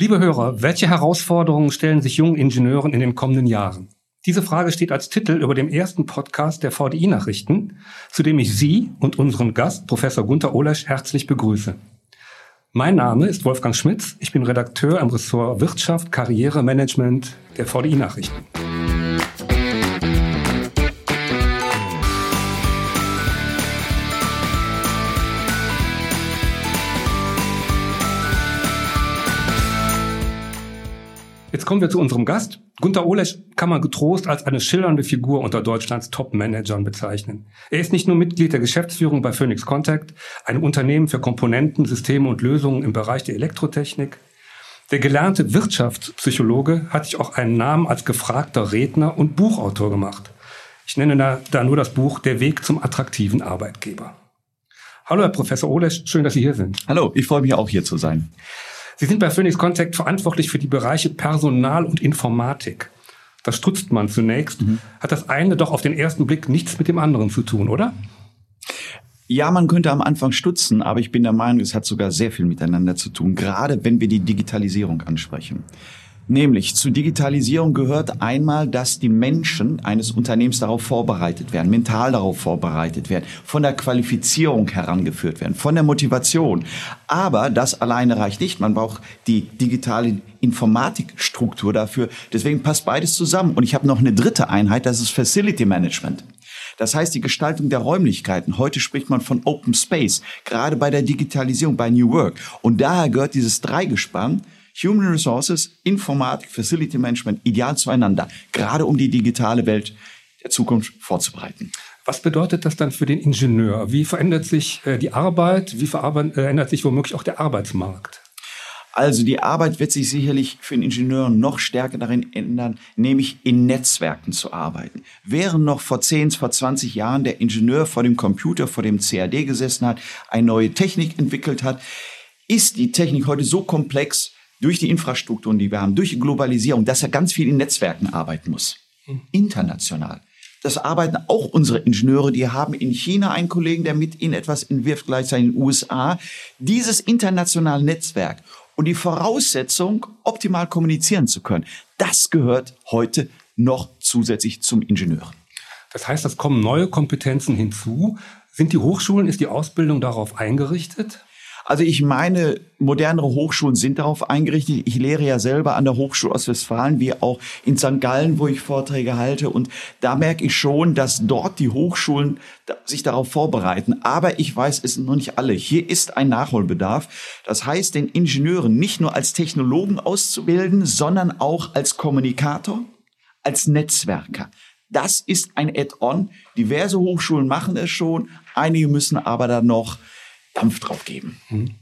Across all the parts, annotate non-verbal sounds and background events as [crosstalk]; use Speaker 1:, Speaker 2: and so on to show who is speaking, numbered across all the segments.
Speaker 1: Liebe Hörer, welche Herausforderungen stellen sich jungen Ingenieuren in den kommenden Jahren? Diese Frage steht als Titel über dem ersten Podcast der VDI-Nachrichten, zu dem ich Sie und unseren Gast, Professor Gunther Olesch, herzlich begrüße. Mein Name ist Wolfgang Schmitz. Ich bin Redakteur am Ressort Wirtschaft, Karriere, Management der VDI-Nachrichten. Jetzt kommen wir zu unserem Gast. Gunter Olesch kann man getrost als eine schillernde Figur unter Deutschlands Top-Managern bezeichnen. Er ist nicht nur Mitglied der Geschäftsführung bei Phoenix Contact, einem Unternehmen für Komponenten, Systeme und Lösungen im Bereich der Elektrotechnik. Der gelernte Wirtschaftspsychologe hat sich auch einen Namen als gefragter Redner und Buchautor gemacht. Ich nenne da, da nur das Buch Der Weg zum attraktiven Arbeitgeber. Hallo, Herr Professor Olesch, schön, dass Sie hier sind.
Speaker 2: Hallo, ich freue mich auch hier zu sein.
Speaker 1: Sie sind bei Phoenix Contact verantwortlich für die Bereiche Personal und Informatik. Das strutzt man zunächst. Mhm. Hat das eine doch auf den ersten Blick nichts mit dem anderen zu tun, oder?
Speaker 2: Ja, man könnte am Anfang stutzen, aber ich bin der Meinung, es hat sogar sehr viel miteinander zu tun, gerade wenn wir die Digitalisierung ansprechen. Nämlich zu Digitalisierung gehört einmal, dass die Menschen eines Unternehmens darauf vorbereitet werden, mental darauf vorbereitet werden, von der Qualifizierung herangeführt werden, von der Motivation. Aber das alleine reicht nicht. Man braucht die digitale Informatikstruktur dafür. Deswegen passt beides zusammen. Und ich habe noch eine dritte Einheit, das ist Facility Management. Das heißt, die Gestaltung der Räumlichkeiten. Heute spricht man von Open Space, gerade bei der Digitalisierung, bei New Work. Und daher gehört dieses Dreigespann Human Resources, Informatik, Facility Management ideal zueinander, gerade um die digitale Welt der Zukunft vorzubereiten.
Speaker 1: Was bedeutet das dann für den Ingenieur? Wie verändert sich äh, die Arbeit? Wie verändert äh, sich womöglich auch der Arbeitsmarkt?
Speaker 2: Also die Arbeit wird sich sicherlich für den Ingenieur noch stärker darin ändern, nämlich in Netzwerken zu arbeiten. Während noch vor 10, vor 20 Jahren der Ingenieur vor dem Computer, vor dem CAD gesessen hat, eine neue Technik entwickelt hat, ist die Technik heute so komplex, durch die Infrastrukturen, die wir haben, durch die Globalisierung, dass er ganz viel in Netzwerken arbeiten muss. Mhm. International. Das arbeiten auch unsere Ingenieure. Die haben in China einen Kollegen, der mit ihnen etwas entwirft, gleichzeitig in den USA. Dieses internationale Netzwerk und die Voraussetzung, optimal kommunizieren zu können, das gehört heute noch zusätzlich zum Ingenieur.
Speaker 1: Das heißt, es kommen neue Kompetenzen hinzu. Sind die Hochschulen, ist die Ausbildung darauf eingerichtet?
Speaker 2: Also ich meine, modernere Hochschulen sind darauf eingerichtet. Ich lehre ja selber an der Hochschule Ostwestfalen, wie auch in St. Gallen, wo ich Vorträge halte. Und da merke ich schon, dass dort die Hochschulen sich darauf vorbereiten. Aber ich weiß, es sind noch nicht alle. Hier ist ein Nachholbedarf. Das heißt, den Ingenieuren nicht nur als Technologen auszubilden, sondern auch als Kommunikator, als Netzwerker. Das ist ein Add-on. Diverse Hochschulen machen es schon. Einige müssen aber dann noch Dampf drauf geben. Mhm.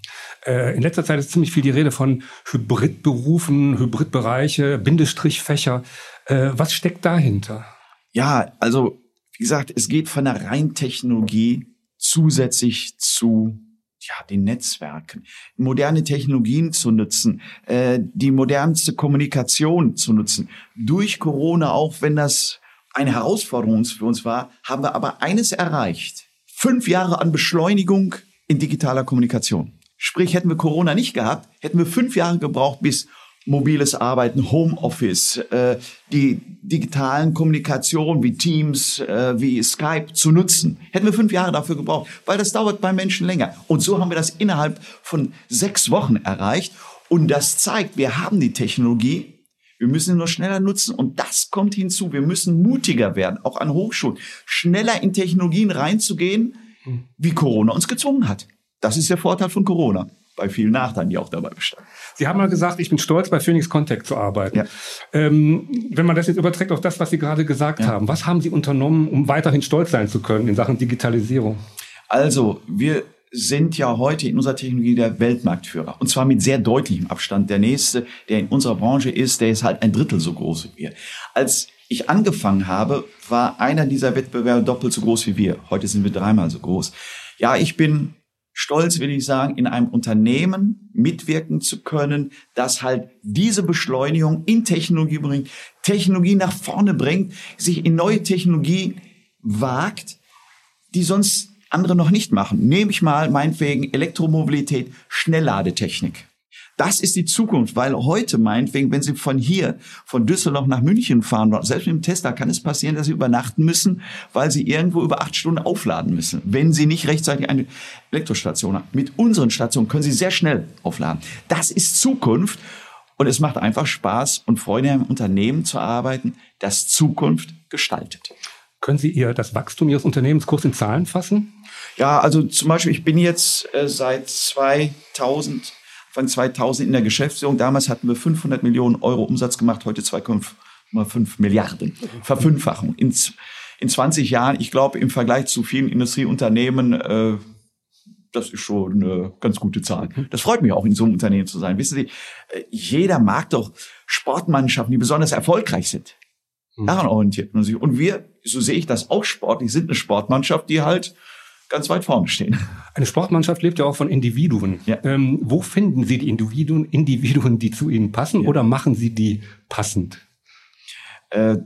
Speaker 1: Äh, in letzter Zeit ist ziemlich viel die Rede von Hybridberufen, Hybridbereiche, Bindestrichfächer. Äh, was steckt dahinter?
Speaker 2: Ja, also wie gesagt, es geht von der Reintechnologie zusätzlich zu ja, den Netzwerken, moderne Technologien zu nutzen, äh, die modernste Kommunikation zu nutzen. Durch Corona, auch wenn das eine Herausforderung für uns war, haben wir aber eines erreicht. Fünf Jahre an Beschleunigung in digitaler Kommunikation. Sprich, hätten wir Corona nicht gehabt, hätten wir fünf Jahre gebraucht, bis mobiles Arbeiten, Homeoffice, äh, die digitalen Kommunikationen wie Teams, äh, wie Skype zu nutzen. Hätten wir fünf Jahre dafür gebraucht, weil das dauert bei Menschen länger. Und so haben wir das innerhalb von sechs Wochen erreicht. Und das zeigt, wir haben die Technologie, wir müssen sie nur schneller nutzen und das kommt hinzu. Wir müssen mutiger werden, auch an Hochschulen, schneller in Technologien reinzugehen, wie Corona uns gezwungen hat. Das ist der Vorteil von Corona bei vielen Nachteilen, die auch dabei bestehen.
Speaker 1: Sie haben mal gesagt, ich bin stolz, bei Phoenix Contact zu arbeiten. Ja. Ähm, wenn man das jetzt überträgt auf das, was Sie gerade gesagt ja. haben, was haben Sie unternommen, um weiterhin stolz sein zu können in Sachen Digitalisierung?
Speaker 2: Also, wir sind ja heute in unserer Technologie der Weltmarktführer. Und zwar mit sehr deutlichem Abstand. Der nächste, der in unserer Branche ist, der ist halt ein Drittel so groß wie wir. Als ich angefangen habe, war einer dieser Wettbewerbe doppelt so groß wie wir. Heute sind wir dreimal so groß. Ja, ich bin stolz, will ich sagen, in einem Unternehmen mitwirken zu können, das halt diese Beschleunigung in Technologie bringt, Technologie nach vorne bringt, sich in neue Technologie wagt, die sonst andere noch nicht machen. Nehme ich mal meinetwegen Elektromobilität, Schnellladetechnik. Das ist die Zukunft, weil heute meinetwegen, wenn Sie von hier, von Düsseldorf nach München fahren, selbst mit dem Tesla kann es passieren, dass Sie übernachten müssen, weil Sie irgendwo über acht Stunden aufladen müssen, wenn Sie nicht rechtzeitig eine Elektrostation haben. Mit unseren Stationen können Sie sehr schnell aufladen. Das ist Zukunft und es macht einfach Spaß und Freude, im Unternehmen zu arbeiten, das Zukunft gestaltet.
Speaker 1: Können Sie Ihr das Wachstum Ihres Unternehmens kurz in Zahlen fassen?
Speaker 2: Ja, also zum Beispiel, ich bin jetzt äh, seit 2000 Anfang 2000 in der Geschäftsführung. Damals hatten wir 500 Millionen Euro Umsatz gemacht, heute 2,5 Milliarden. Verfünffachung. In, in 20 Jahren, ich glaube, im Vergleich zu vielen Industrieunternehmen, äh, das ist schon eine ganz gute Zahl. Das freut mich auch, in so einem Unternehmen zu sein. Wissen Sie, äh, jeder mag doch Sportmannschaften, die besonders erfolgreich sind. Mhm. Daran orientiert man sich. Und wir, so sehe ich das auch sportlich, sind eine Sportmannschaft, die halt ganz weit vorne stehen.
Speaker 1: Eine Sportmannschaft lebt ja auch von Individuen. Ja. Ähm, wo finden Sie die Individuen, Individuen, die zu Ihnen passen, ja. oder machen Sie die passend?
Speaker 2: Äh,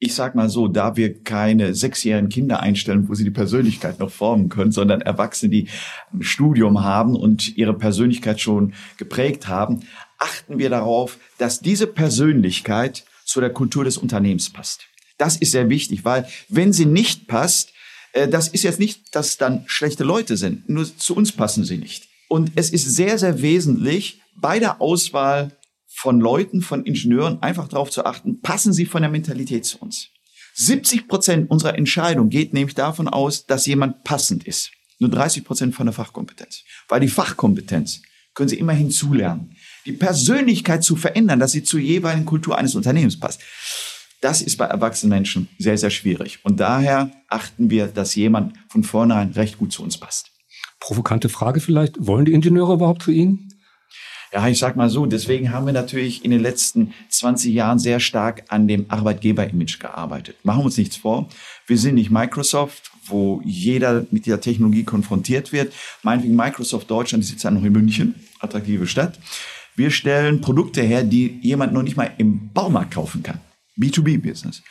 Speaker 2: ich sag mal so, da wir keine sechsjährigen Kinder einstellen, wo sie die Persönlichkeit noch formen können, sondern Erwachsene, die ein Studium haben und ihre Persönlichkeit schon geprägt haben, achten wir darauf, dass diese Persönlichkeit zu der Kultur des Unternehmens passt. Das ist sehr wichtig, weil wenn sie nicht passt, das ist jetzt nicht, dass dann schlechte Leute sind, nur zu uns passen sie nicht. Und es ist sehr, sehr wesentlich, bei der Auswahl von Leuten, von Ingenieuren einfach darauf zu achten, passen sie von der Mentalität zu uns. 70 Prozent unserer Entscheidung geht nämlich davon aus, dass jemand passend ist. Nur 30 Prozent von der Fachkompetenz. Weil die Fachkompetenz können Sie immer hinzulernen. Die Persönlichkeit zu verändern, dass sie zur jeweiligen Kultur eines Unternehmens passt. Das ist bei erwachsenen Menschen sehr, sehr schwierig. Und daher achten wir, dass jemand von vornherein recht gut zu uns passt.
Speaker 1: Provokante Frage vielleicht. Wollen die Ingenieure überhaupt zu Ihnen?
Speaker 2: Ja, ich sag mal so, deswegen haben wir natürlich in den letzten 20 Jahren sehr stark an dem Arbeitgeber-Image gearbeitet. Machen wir uns nichts vor. Wir sind nicht Microsoft, wo jeder mit dieser Technologie konfrontiert wird. Meinetwegen Microsoft Deutschland, die sitzt ja noch in München, attraktive Stadt. Wir stellen Produkte her, die jemand noch nicht mal im Baumarkt kaufen kann. B2B-Business.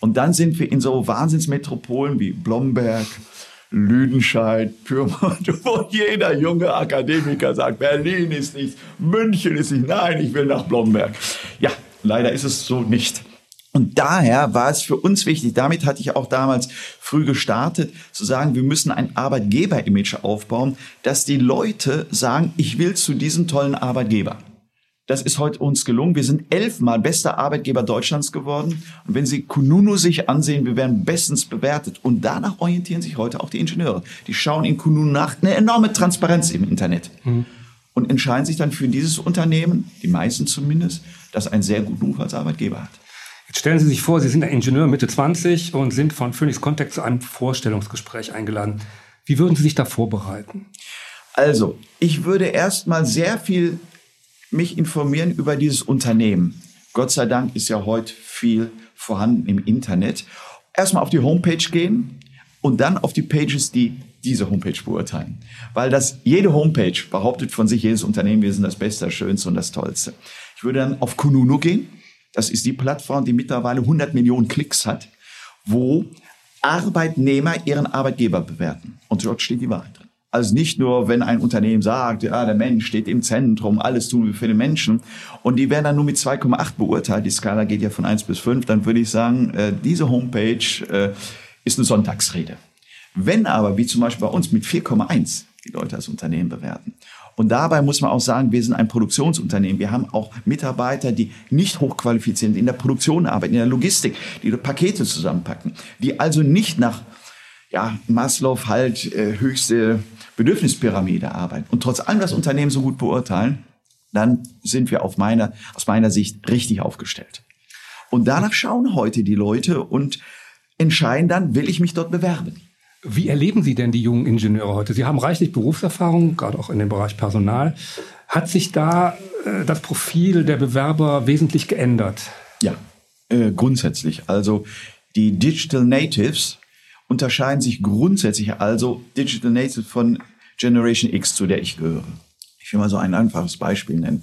Speaker 2: Und dann sind wir in so Wahnsinnsmetropolen wie Blomberg, Lüdenscheid, Pyrmont, [laughs] wo jeder junge Akademiker sagt, Berlin ist nichts, München ist nicht, nein, ich will nach Blomberg. Ja, leider ist es so nicht. Und daher war es für uns wichtig, damit hatte ich auch damals früh gestartet, zu sagen, wir müssen ein Arbeitgeber-Image aufbauen, dass die Leute sagen, ich will zu diesem tollen Arbeitgeber. Das ist heute uns gelungen. Wir sind elfmal bester Arbeitgeber Deutschlands geworden. Und wenn Sie Kununu sich ansehen, wir werden bestens bewertet. Und danach orientieren sich heute auch die Ingenieure. Die schauen in Kununu nach. Eine enorme Transparenz im Internet. Mhm. Und entscheiden sich dann für dieses Unternehmen, die meisten zumindest, das einen sehr guten Ruf als Arbeitgeber hat.
Speaker 1: Jetzt stellen Sie sich vor, Sie sind ein Ingenieur Mitte 20 und sind von Phoenix Contact zu einem Vorstellungsgespräch eingeladen. Wie würden Sie sich da vorbereiten?
Speaker 2: Also, ich würde erst mal sehr viel mich informieren über dieses Unternehmen. Gott sei Dank ist ja heute viel vorhanden im Internet. Erstmal auf die Homepage gehen und dann auf die Pages, die diese Homepage beurteilen. Weil das, jede Homepage behauptet von sich, jedes Unternehmen, wir sind das Beste, das Schönste und das Tollste. Ich würde dann auf Kununu gehen. Das ist die Plattform, die mittlerweile 100 Millionen Klicks hat, wo Arbeitnehmer ihren Arbeitgeber bewerten. Und dort steht die Wahrheit. Also nicht nur, wenn ein Unternehmen sagt, ja, der Mensch steht im Zentrum, alles tun wir für den Menschen. Und die werden dann nur mit 2,8 beurteilt. Die Skala geht ja von 1 bis 5. Dann würde ich sagen, äh, diese Homepage äh, ist eine Sonntagsrede. Wenn aber, wie zum Beispiel bei uns, mit 4,1 die Leute als Unternehmen bewerten. Und dabei muss man auch sagen, wir sind ein Produktionsunternehmen. Wir haben auch Mitarbeiter, die nicht hochqualifiziert sind, in der Produktion arbeiten, in der Logistik, die Pakete zusammenpacken, die also nicht nach ja, Maslow halt äh, höchste Bedürfnispyramide arbeiten und trotz allem das Unternehmen so gut beurteilen, dann sind wir auf meiner, aus meiner Sicht richtig aufgestellt. Und danach schauen heute die Leute und entscheiden dann, will ich mich dort bewerben.
Speaker 1: Wie erleben Sie denn die jungen Ingenieure heute? Sie haben reichlich Berufserfahrung, gerade auch in dem Bereich Personal. Hat sich da äh, das Profil der Bewerber wesentlich geändert?
Speaker 2: Ja, äh, grundsätzlich. Also die Digital Natives unterscheiden sich grundsätzlich also Digital Natives von Generation X, zu der ich gehöre. Ich will mal so ein einfaches Beispiel nennen.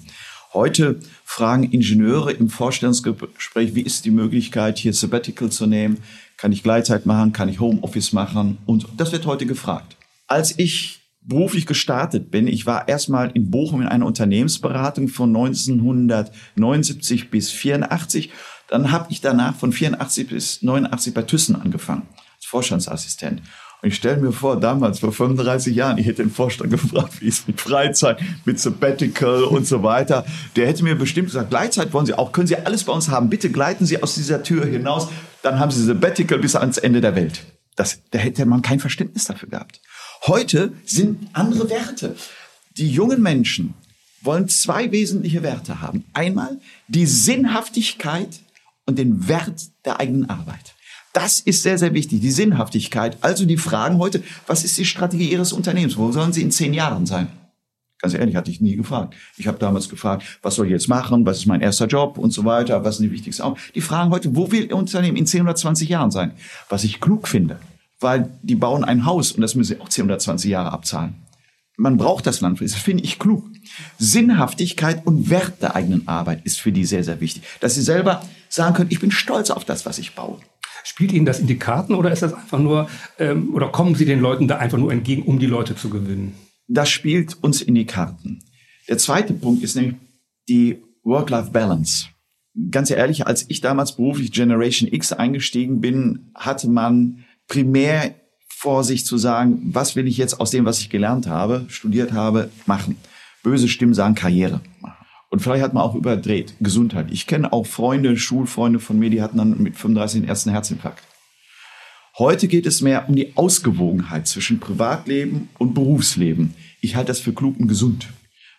Speaker 2: Heute fragen Ingenieure im Vorstellungsgespräch, wie ist die Möglichkeit, hier Sabbatical zu nehmen? Kann ich Gleitzeit machen? Kann ich Homeoffice machen? Und das wird heute gefragt. Als ich beruflich gestartet bin, ich war erstmal in Bochum in einer Unternehmensberatung von 1979 bis 84. Dann habe ich danach von 84 bis 89 bei Thyssen angefangen, Vorstandsassistent. Und ich stelle mir vor, damals, vor 35 Jahren, ich hätte den Vorstand [laughs] gefragt, wie es mit Freizeit, mit Sabbatical und so weiter. Der hätte mir bestimmt gesagt, Gleitzeit wollen Sie auch, können Sie alles bei uns haben. Bitte gleiten Sie aus dieser Tür hinaus, dann haben Sie Sabbatical bis ans Ende der Welt. Das, da hätte man kein Verständnis dafür gehabt. Heute sind andere Werte. Die jungen Menschen wollen zwei wesentliche Werte haben. Einmal die Sinnhaftigkeit und den Wert der eigenen Arbeit. Das ist sehr, sehr wichtig, die Sinnhaftigkeit. Also die Fragen heute, was ist die Strategie Ihres Unternehmens? Wo sollen Sie in zehn Jahren sein? Ganz ehrlich, hatte ich nie gefragt. Ich habe damals gefragt, was soll ich jetzt machen? Was ist mein erster Job und so weiter? Was sind die wichtigsten Aufgaben? Die fragen heute, wo will Ihr Unternehmen in 10 oder 20 Jahren sein? Was ich klug finde, weil die bauen ein Haus und das müssen sie auch 10 oder 20 Jahre abzahlen. Man braucht das Land, das finde ich klug. Sinnhaftigkeit und Wert der eigenen Arbeit ist für die sehr, sehr wichtig. Dass sie selber sagen können, ich bin stolz auf das, was ich baue.
Speaker 1: Spielt Ihnen das in die Karten oder ist das einfach nur, ähm, oder kommen Sie den Leuten da einfach nur entgegen, um die Leute zu gewinnen?
Speaker 2: Das spielt uns in die Karten. Der zweite Punkt ist nämlich die Work-Life-Balance. Ganz ehrlich, als ich damals beruflich Generation X eingestiegen bin, hatte man primär vor sich zu sagen, was will ich jetzt aus dem, was ich gelernt habe, studiert habe, machen. Böse Stimmen sagen Karriere machen. Und vielleicht hat man auch überdreht. Gesundheit. Ich kenne auch Freunde, Schulfreunde von mir, die hatten dann mit 35 den ersten Herzinfarkt. Heute geht es mehr um die Ausgewogenheit zwischen Privatleben und Berufsleben. Ich halte das für klug und gesund.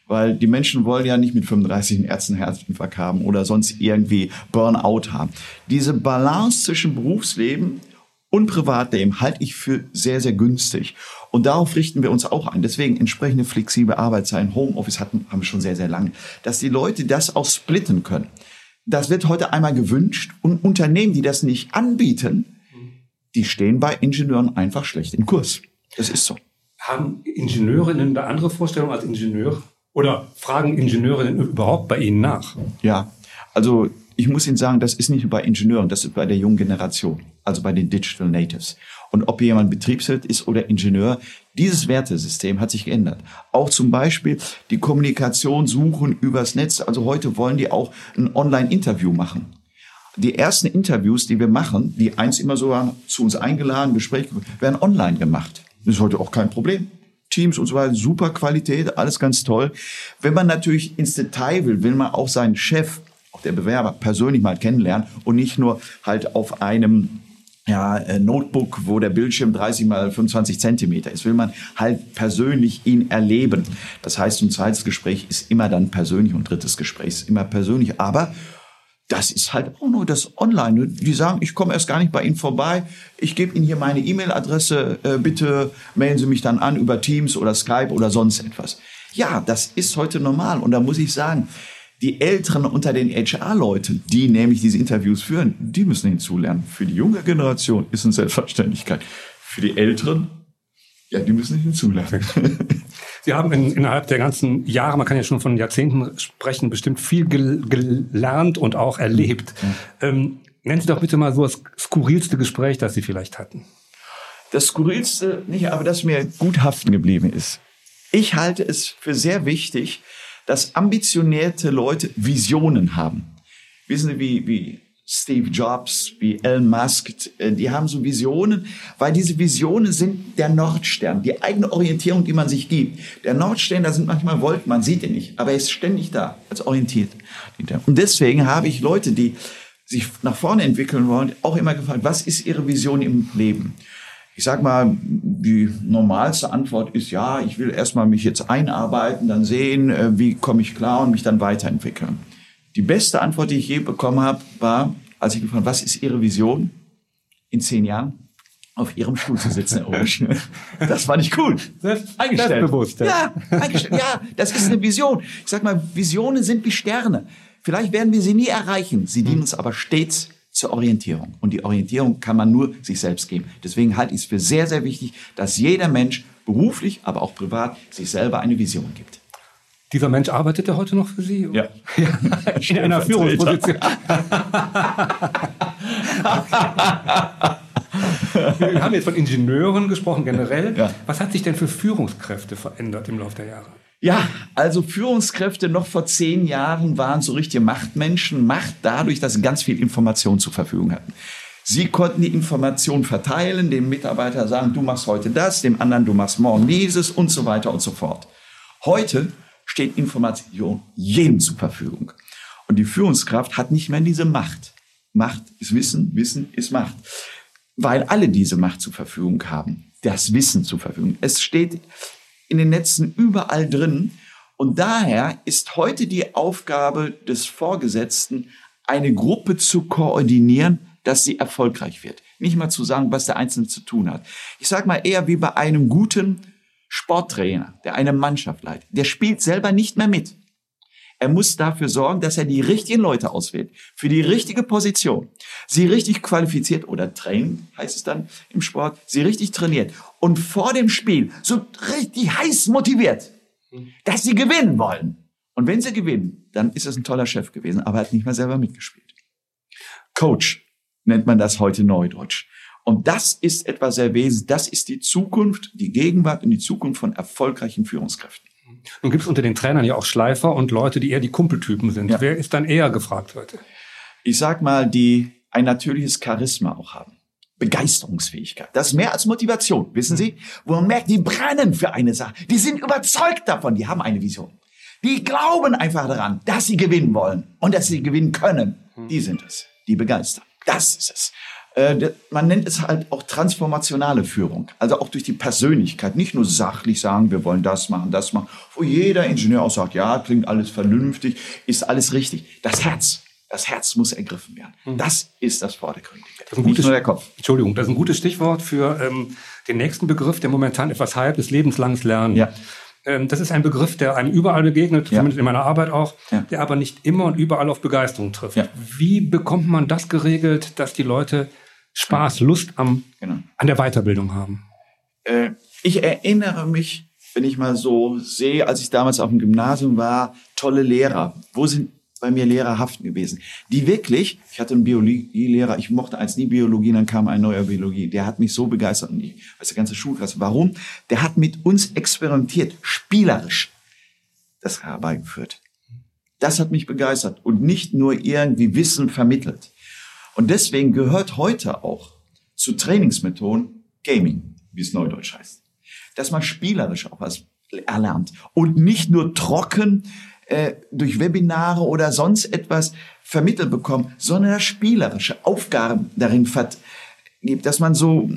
Speaker 2: Weil die Menschen wollen ja nicht mit 35 den ersten Herzinfarkt haben oder sonst irgendwie Burnout haben. Diese Balance zwischen Berufsleben und Privatleben halte ich für sehr, sehr günstig. Und darauf richten wir uns auch ein. Deswegen entsprechende flexible Arbeitszeiten, Homeoffice hatten, haben wir schon sehr, sehr lange. Dass die Leute das auch splitten können. Das wird heute einmal gewünscht. Und Unternehmen, die das nicht anbieten, die stehen bei Ingenieuren einfach schlecht im Kurs. Das ist so.
Speaker 1: Haben Ingenieurinnen da andere Vorstellungen als Ingenieur? Oder fragen Ingenieurinnen überhaupt bei Ihnen nach?
Speaker 2: Ja, also ich muss Ihnen sagen, das ist nicht nur bei Ingenieuren, das ist bei der jungen Generation, also bei den Digital Natives. Und ob jemand Betriebswirt ist oder Ingenieur, dieses Wertesystem hat sich geändert. Auch zum Beispiel die Kommunikation suchen übers Netz. Also heute wollen die auch ein Online-Interview machen. Die ersten Interviews, die wir machen, die eins immer so waren, zu uns eingeladen, Gespräche, werden online gemacht. Das ist heute auch kein Problem. Teams und so weiter, super Qualität, alles ganz toll. Wenn man natürlich ins Detail will, will man auch seinen Chef, der Bewerber, persönlich mal kennenlernen und nicht nur halt auf einem ja, äh, Notebook, wo der Bildschirm 30 mal 25 Zentimeter ist, will man halt persönlich ihn erleben. Das heißt, ein zweites Gespräch ist immer dann persönlich und drittes Gespräch ist immer persönlich. Aber das ist halt auch nur das Online. Die sagen, ich komme erst gar nicht bei Ihnen vorbei. Ich gebe Ihnen hier meine E-Mail-Adresse. Äh, bitte melden Sie mich dann an über Teams oder Skype oder sonst etwas. Ja, das ist heute normal. Und da muss ich sagen, die Älteren unter den HR-Leuten, die nämlich diese Interviews führen, die müssen hinzulernen. Für die junge Generation ist eine Selbstverständlichkeit. Für die Älteren, ja, die müssen hinzulernen. [laughs]
Speaker 1: Sie haben in, innerhalb der ganzen Jahre, man kann ja schon von Jahrzehnten sprechen, bestimmt viel gel gelernt und auch erlebt. Ja. Ähm, nennen Sie doch bitte mal so das skurrilste Gespräch, das Sie vielleicht hatten.
Speaker 2: Das skurrilste nicht, aber das mir gut haften geblieben ist. Ich halte es für sehr wichtig, dass ambitionierte Leute Visionen haben. Wissen Sie, wie, wie Steve Jobs, wie Elon Musk, äh, die haben so Visionen, weil diese Visionen sind der Nordstern, die eigene Orientierung, die man sich gibt. Der Nordstern, da sind manchmal Wolken, man sieht ihn nicht, aber er ist ständig da, als orientiert. Und deswegen habe ich Leute, die sich nach vorne entwickeln wollen, auch immer gefragt, was ist ihre Vision im Leben? Ich sag mal, die normalste Antwort ist ja, ich will erstmal mich jetzt einarbeiten, dann sehen, äh, wie komme ich klar und mich dann weiterentwickeln. Die beste Antwort, die ich je bekommen habe, war, als ich gefragt habe, was ist Ihre Vision in zehn Jahren? Auf Ihrem Stuhl zu sitzen, Herr Obersch. [laughs] Das war nicht cool.
Speaker 1: eingestellt. Bewusst,
Speaker 2: ja, eingestellt. Ja, das ist eine Vision. Ich sag mal, Visionen sind wie Sterne. Vielleicht werden wir sie nie erreichen. Sie dienen uns aber stets zur Orientierung. Und die Orientierung kann man nur sich selbst geben. Deswegen halte ich es für sehr, sehr wichtig, dass jeder Mensch beruflich, aber auch privat sich selber eine Vision gibt.
Speaker 1: Dieser Mensch arbeitet er heute noch für Sie?
Speaker 2: Ja. [laughs]
Speaker 1: In einer Führungsposition. [laughs] Wir haben jetzt von Ingenieuren gesprochen generell.
Speaker 2: Ja.
Speaker 1: Was hat sich denn für Führungskräfte verändert im Laufe der Jahre?
Speaker 2: Ja, also Führungskräfte noch vor zehn Jahren waren so richtige Machtmenschen. Macht dadurch, dass sie ganz viel Information zur Verfügung hatten. Sie konnten die Information verteilen, dem Mitarbeiter sagen, du machst heute das, dem anderen, du machst morgen dieses und so weiter und so fort. Heute steht Information jedem zur Verfügung. Und die Führungskraft hat nicht mehr diese Macht. Macht ist Wissen, Wissen ist Macht. Weil alle diese Macht zur Verfügung haben. Das Wissen zur Verfügung. Es steht in den Netzen überall drin. Und daher ist heute die Aufgabe des Vorgesetzten, eine Gruppe zu koordinieren, dass sie erfolgreich wird. Nicht mal zu sagen, was der Einzelne zu tun hat. Ich sage mal eher wie bei einem guten Sporttrainer, der eine Mannschaft leitet. Der spielt selber nicht mehr mit. Er muss dafür sorgen, dass er die richtigen Leute auswählt, für die richtige Position, sie richtig qualifiziert oder trainen, heißt es dann im Sport, sie richtig trainiert und vor dem Spiel so richtig heiß motiviert, dass sie gewinnen wollen. Und wenn sie gewinnen, dann ist es ein toller Chef gewesen, aber er hat nicht mehr selber mitgespielt. Coach nennt man das heute Neudeutsch. Und das ist etwas sehr wesentlich. Das ist die Zukunft, die Gegenwart und die Zukunft von erfolgreichen Führungskräften.
Speaker 1: Nun gibt es unter den Trainern ja auch Schleifer und Leute, die eher die Kumpeltypen sind.
Speaker 2: Ja.
Speaker 1: Wer ist dann eher gefragt heute?
Speaker 2: Ich sag mal, die ein natürliches Charisma auch haben. Begeisterungsfähigkeit. Das ist mehr als Motivation, wissen Sie? Wo man merkt, die brennen für eine Sache. Die sind überzeugt davon, die haben eine Vision. Die glauben einfach daran, dass sie gewinnen wollen und dass sie gewinnen können. Die sind es, die begeistern. Das ist es. Äh, Man nennt es halt auch transformationale Führung. Also auch durch die Persönlichkeit. Nicht nur sachlich sagen, wir wollen das machen, das machen. Wo jeder Ingenieur auch sagt, ja, klingt alles vernünftig, ist alles richtig. Das Herz. Das Herz muss ergriffen werden. Das ist das Vordergründige.
Speaker 1: Das ist ein
Speaker 2: Nicht
Speaker 1: gutes,
Speaker 2: nur der Kopf.
Speaker 1: Entschuldigung, das ist ein gutes Stichwort für ähm, den nächsten Begriff, der momentan etwas hype ist, lebenslanges Lernen.
Speaker 2: Ja.
Speaker 1: Ähm, das ist ein Begriff, der einem überall begegnet,
Speaker 2: Ja.
Speaker 1: zumindest in meiner Arbeit auch,
Speaker 2: Ja.
Speaker 1: der aber nicht immer und überall auf Begeisterung trifft.
Speaker 2: Ja.
Speaker 1: Wie bekommt man das geregelt, dass die Leute Spaß, Lust am,
Speaker 2: Genau.
Speaker 1: an der Weiterbildung haben?
Speaker 2: Äh, ich erinnere mich, wenn ich mal so sehe, als ich damals auf dem Gymnasium war, tolle Lehrer. Wo sind bei mir Lehrer haften gewesen? Die wirklich, ich hatte einen Biologielehrer, ich mochte als nie Biologie, dann kam ein neuer Biologie. Der hat mich so begeistert und ich weiß der ganze Schulklasse. Warum? Der hat mit uns experimentiert, spielerisch das herbeigeführt. Das hat mich begeistert und nicht nur irgendwie Wissen vermittelt. Und deswegen gehört heute auch zu Trainingsmethoden Gaming, wie es neudeutsch heißt. Dass man spielerisch auch was erlernt und nicht nur trocken äh, durch Webinare oder sonst etwas vermittelt bekommt, sondern dass spielerische Aufgaben darin gibt, dass man so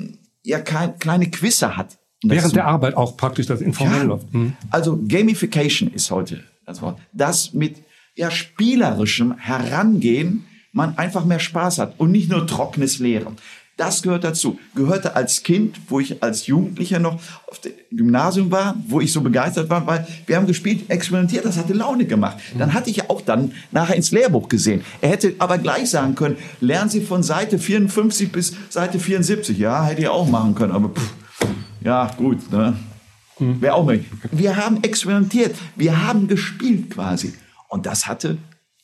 Speaker 2: ja kleine Quizze hat.
Speaker 1: Während der Arbeit auch praktisch das informell
Speaker 2: ja.
Speaker 1: läuft. Hm.
Speaker 2: Also Gamification ist heute das Wort. Das mit ja spielerischem Herangehen man einfach mehr Spaß hat und nicht nur trockenes Lehren. Das gehört dazu. Gehörte als Kind, wo ich als Jugendlicher noch auf dem Gymnasium war, wo ich so begeistert war, weil wir haben gespielt, experimentiert, das hatte Laune gemacht. Dann hatte ich auch dann nachher ins Lehrbuch gesehen. Er hätte aber gleich sagen können, lernen Sie von Seite 54 bis Seite 74. Ja, hätte ich auch machen können, aber pff, ja, gut, ne? Wäre auch möglich. Wir haben experimentiert, wir haben gespielt quasi. Und das hatte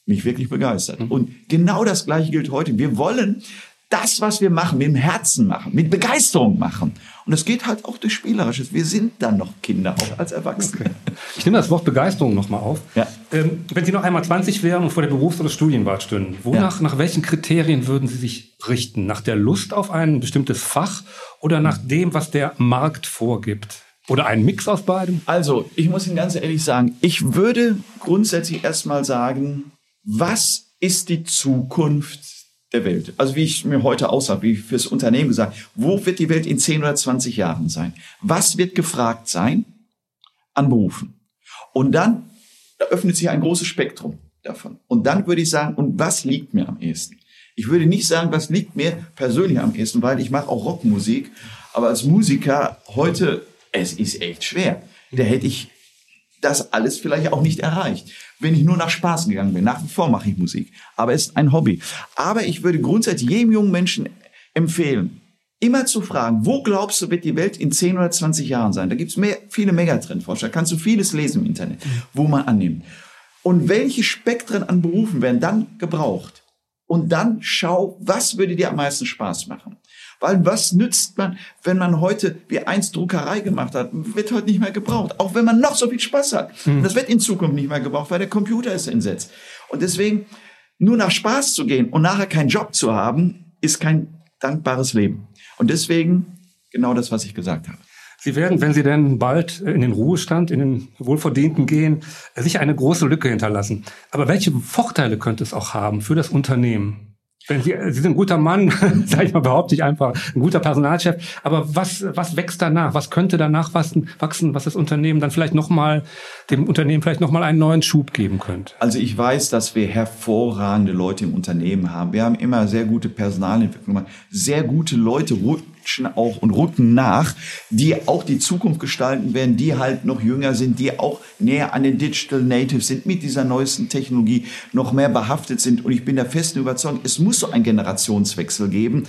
Speaker 2: mich wirklich begeistert. Und genau das Gleiche gilt heute. Wir wollen das, was wir machen, mit dem Herzen machen, mit Begeisterung machen. Und das geht halt auch durch Spielerisches. Wir sind dann noch Kinder, auch als Erwachsene.
Speaker 1: Ich nehme das Wort Begeisterung nochmal auf.
Speaker 2: Ja.
Speaker 1: Ähm, wenn Sie noch einmal 20 wären und vor der Berufs- oder Studienwahl stünden, wonach, nach welchen Kriterien würden Sie sich richten? Nach der Lust auf ein bestimmtes Fach oder nach dem, was der Markt vorgibt? Oder ein Mix aus beidem?
Speaker 2: Also, ich muss Ihnen ganz ehrlich sagen, ich würde grundsätzlich erstmal sagen, was ist die Zukunft der Welt? Also, wie ich mir heute aussage, wie ich fürs Unternehmen gesagt, wo wird die Welt in 10 oder 20 Jahren sein? Was wird gefragt sein an Berufen? Und dann da öffnet sich ein großes Spektrum davon. Und dann würde ich sagen, und was liegt mir am ehesten? Ich würde nicht sagen, was liegt mir persönlich am ehesten, weil ich mache auch Rockmusik. Aber als Musiker heute, es ist echt schwer. Da hätte ich das alles vielleicht auch nicht erreicht, wenn ich nur nach Spaß gegangen bin. Nach wie vor mache ich Musik, aber es ist ein Hobby. Aber ich würde grundsätzlich jedem jungen Menschen empfehlen, immer zu fragen, wo glaubst du, wird die Welt in 10 oder 20 Jahren sein? Da gibt es viele Megatrendforscher, kannst du vieles lesen im Internet, wo man annimmt. Und welche Spektren an Berufen werden dann gebraucht? Und dann schau, was würde dir am meisten Spaß machen? Weil was nützt man, wenn man heute wie eins Druckerei gemacht hat, wird heute nicht mehr gebraucht. Auch wenn man noch so viel Spaß hat. Mhm. Das wird in Zukunft nicht mehr gebraucht, weil der Computer ist entsetzt. Und deswegen, nur nach Spaß zu gehen und nachher keinen Job zu haben, ist kein dankbares Leben. Und deswegen genau das, was ich gesagt habe.
Speaker 1: Sie werden, wenn Sie denn bald in den Ruhestand, in den Wohlverdienten gehen, sicher eine große Lücke hinterlassen. Aber welche Vorteile könnte es auch haben für das Unternehmen? Wenn Sie, Sie sind ein guter Mann, [laughs] sage ich mal, behaupte ich einfach, ein guter Personalchef. Aber was, was wächst danach? Was könnte danach wachsen, was das Unternehmen dann vielleicht nochmal, dem Unternehmen vielleicht nochmal einen neuen Schub geben könnte?
Speaker 2: Also ich weiß, dass wir hervorragende Leute im Unternehmen haben. Wir haben immer sehr gute Personalentwicklung, sehr gute Leute, rutschen auch und rücken nach, die auch die Zukunft gestalten werden, die halt noch jünger sind, die auch näher an den Digital Natives sind, mit dieser neuesten Technologie noch mehr behaftet sind. Und ich bin der festen Überzeugung, es muss so einen Generationswechsel geben,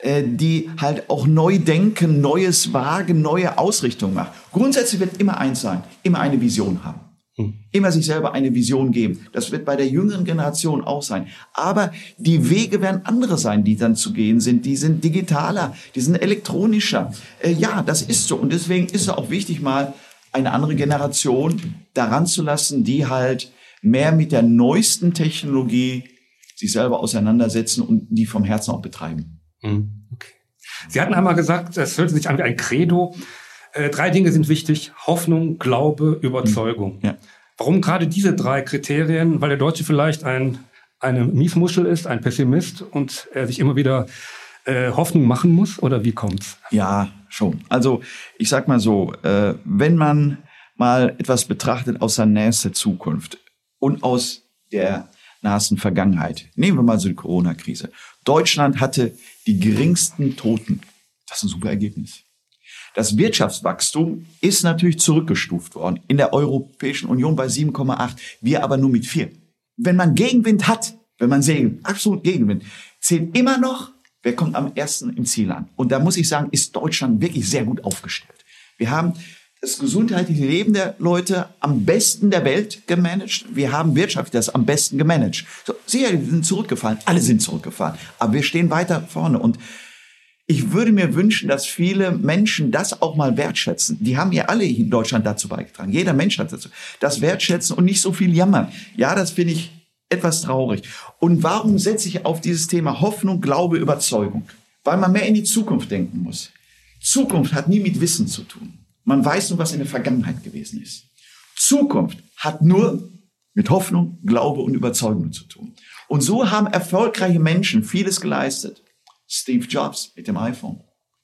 Speaker 2: äh, die halt auch neu denken, Neues wagen, neue Ausrichtung machen. Grundsätzlich wird immer eins sein, immer eine Vision haben. Hm. Immer sich selber eine Vision geben. Das wird bei der jüngeren Generation auch sein. Aber die Wege werden andere sein, die dann zu gehen sind. Die sind digitaler, die sind elektronischer. Äh, ja, das ist so. Und deswegen ist es auch wichtig, mal eine andere Generation daran zu lassen, die halt mehr mit der neuesten Technologie sich selber auseinandersetzen und die vom Herzen auch betreiben. Hm.
Speaker 1: Okay. Sie hatten einmal gesagt, es hört sich an wie ein Credo. Äh, drei Dinge sind wichtig. Hoffnung, Glaube, Überzeugung. Ja. Warum gerade diese drei Kriterien? Weil der Deutsche vielleicht ein, eine Miesmuschel ist, ein Pessimist und er sich immer wieder äh, Hoffnung machen muss? Oder wie kommt's?
Speaker 2: Ja, schon. Also ich sag mal so, äh, wenn man mal etwas betrachtet aus der nächsten Zukunft und aus der nahesten Vergangenheit. Nehmen wir mal so die Corona-Krise. Deutschland hatte die geringsten Toten. Das ist ein super Ergebnis. Das Wirtschaftswachstum ist natürlich zurückgestuft worden. In der Europäischen Union bei 7,8, wir aber nur mit 4. Wenn man Gegenwind hat, wenn man Segen, absolut Gegenwind, zählt immer noch, wer kommt am ersten im Ziel an. Und da muss ich sagen, ist Deutschland wirklich sehr gut aufgestellt. Wir haben das gesundheitliche Leben der Leute am besten der Welt gemanagt. Wir haben wirtschaftlich das am besten gemanagt. So, sicher, wir sind zurückgefallen. Alle sind zurückgefallen. Aber wir stehen weiter vorne. Und ich würde mir wünschen, dass viele Menschen das auch mal wertschätzen. Die haben ja alle in Deutschland dazu beigetragen. Jeder Mensch hat dazu. Das wertschätzen und nicht so viel jammern. Ja, das finde ich etwas traurig. Und warum setze ich auf dieses Thema Hoffnung, Glaube, Überzeugung? Weil man mehr in die Zukunft denken muss. Zukunft hat nie mit Wissen zu tun. Man weiß nur, was in der Vergangenheit gewesen ist. Zukunft hat nur mit Hoffnung, Glaube und Überzeugung zu tun. Und so haben erfolgreiche Menschen vieles geleistet. Steve Jobs mit dem iPhone,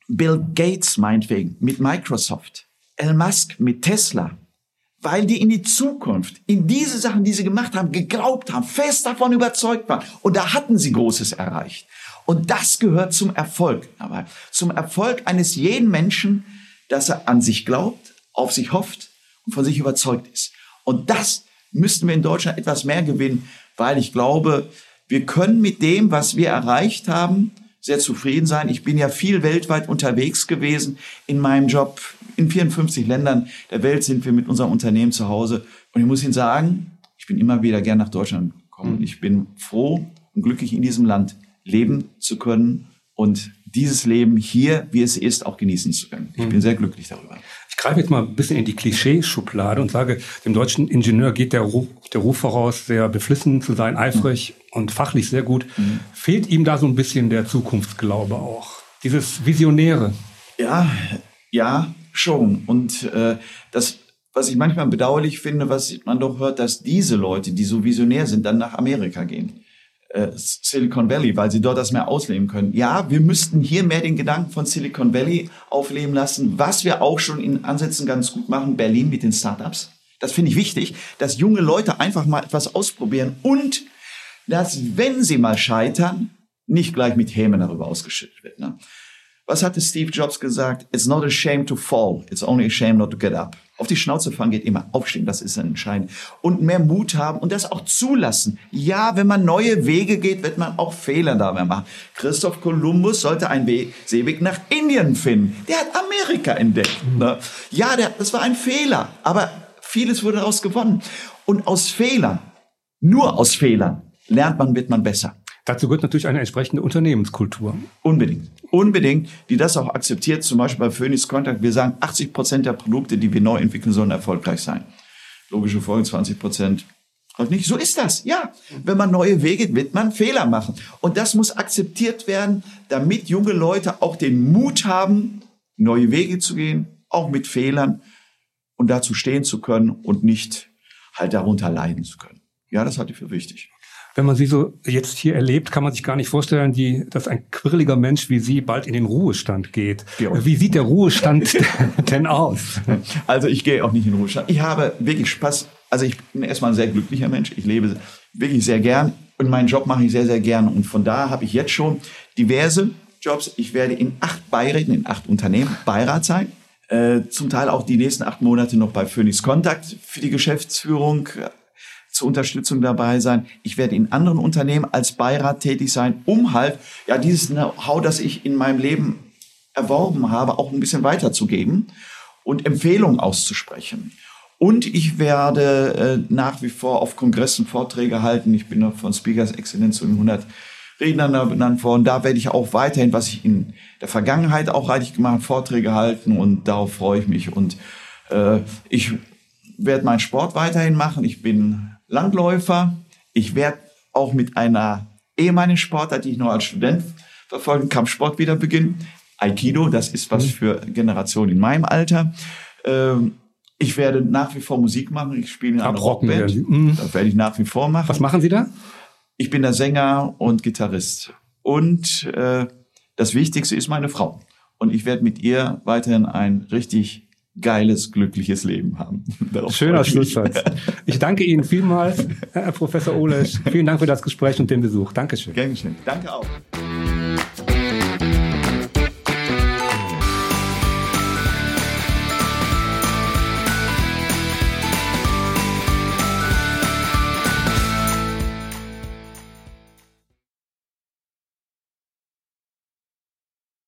Speaker 2: Bill Gates meinetwegen mit Microsoft, Elon Musk mit Tesla, weil die in die Zukunft, in diese Sachen, die sie gemacht haben, geglaubt haben, fest davon überzeugt waren. Und da hatten sie Großes erreicht. Und das gehört zum Erfolg. Aber zum Erfolg eines jeden Menschen, dass er an sich glaubt, auf sich hofft und von sich überzeugt ist. Und das müssten wir in Deutschland etwas mehr gewinnen, weil ich glaube, wir können mit dem, was wir erreicht haben, sehr zufrieden sein. Ich bin ja viel weltweit unterwegs gewesen in meinem Job. In 54 Ländern der Welt sind wir mit unserem Unternehmen zu Hause. Und ich muss Ihnen sagen, ich bin immer wieder gern nach Deutschland gekommen. Mhm. Ich bin froh und glücklich in diesem Land leben zu können und dieses Leben hier, wie es ist, auch genießen zu können. Ich bin mhm. sehr glücklich darüber.
Speaker 1: Ich greife jetzt mal ein bisschen in die Klischeeschublade und sage, dem deutschen Ingenieur geht der Ruf, der Ruf voraus, sehr beflissen zu sein, eifrig. Und fachlich sehr gut. Mhm. Fehlt ihm da so ein bisschen der Zukunftsglaube auch? Dieses Visionäre?
Speaker 2: Ja, ja, schon. Und äh, das, was ich manchmal bedauerlich finde, was man doch hört, dass diese Leute, die so visionär sind, dann nach Amerika gehen äh, Silicon Valley, weil sie dort das mehr ausleben können. Ja, wir müssten hier mehr den Gedanken von Silicon Valley aufleben lassen, was wir auch schon in Ansätzen ganz gut machen, Berlin mit den Startups. Das finde ich wichtig, dass junge Leute einfach mal etwas ausprobieren und dass, wenn sie mal scheitern, nicht gleich mit Hämen darüber ausgeschüttet wird. Ne? Was hatte Steve Jobs gesagt? It's not a shame to fall, it's only a shame not to get up. Auf die Schnauze fallen geht immer. Aufstehen, das ist entscheidend. Und mehr Mut haben und das auch zulassen. Ja, wenn man neue Wege geht, wird man auch Fehler dabei machen. Christoph Kolumbus sollte einen Weg, Seeweg nach Indien finden. Der hat Amerika entdeckt. Ne? Ja, der, das war ein Fehler. Aber vieles wurde daraus gewonnen. Und aus Fehlern, nur aus Fehlern, lernt man, wird man besser.
Speaker 1: Dazu gehört natürlich eine entsprechende Unternehmenskultur.
Speaker 2: Unbedingt. Unbedingt, die das auch akzeptiert. Zum Beispiel bei Phoenix Contact. Wir sagen, 80 Prozent der Produkte, die wir neu entwickeln, sollen erfolgreich sein. Logische Folge, 20 Prozent halt nicht. So ist das. Ja. Wenn man neue Wege, wird man Fehler machen. Und das muss akzeptiert werden, damit junge Leute auch den Mut haben, neue Wege zu gehen, auch mit Fehlern und dazu stehen zu können und nicht halt darunter leiden zu können. Ja, das halte ich für wichtig
Speaker 1: wenn man sie so jetzt hier erlebt, kann man sich gar nicht vorstellen, die, dass ein quirliger Mensch wie Sie bald in den Ruhestand geht. Ja. Wie sieht der Ruhestand [laughs] denn aus?
Speaker 2: Also ich gehe auch nicht in den Ruhestand. Ich habe wirklich Spaß. Also ich bin erstmal ein sehr glücklicher Mensch. Ich lebe wirklich sehr gern und meinen Job mache ich sehr, sehr gern. Und von da habe ich jetzt schon diverse Jobs. Ich werde in acht Beiräten, in acht Unternehmen Beirat sein. Äh, zum Teil auch die nächsten acht Monate noch bei Phoenix Contact für die Geschäftsführung zur Unterstützung dabei sein. Ich werde in anderen Unternehmen als Beirat tätig sein, um halt ja dieses Know-how, das ich in meinem Leben erworben habe, auch ein bisschen weiterzugeben und Empfehlungen auszusprechen. Und ich werde äh, nach wie vor auf Kongressen Vorträge halten. Ich bin noch von Speakers Excellence zu den 100 Rednern benannt worden. Da werde ich auch weiterhin, was ich in der Vergangenheit auch reichlich gemacht habe, Vorträge halten und darauf freue ich mich. Und äh, ich werde meinen Sport weiterhin machen. Ich bin Langläufer. Ich werde auch mit einer ehemaligen Sportart, die ich noch als Student verfolgen, Kampfsport wieder beginnen. Aikido, das ist was mhm. für Generationen in meinem Alter. Ähm, ich werde nach wie vor Musik machen. Ich spiele in einer Rockband. Mhm. Das werde ich nach wie vor machen.
Speaker 1: Was machen Sie da?
Speaker 2: Ich bin der Sänger und Gitarrist. Und äh, das Wichtigste ist meine Frau. Und ich werde mit ihr weiterhin ein richtig geiles, glückliches Leben haben. [laughs]
Speaker 1: Darauf Schöner Schlusssatz. [laughs] Ich danke Ihnen vielmals, Herr Professor Olesch. Vielen Dank für das Gespräch und den Besuch. Dankeschön.
Speaker 2: Gern geschehen. Danke auch.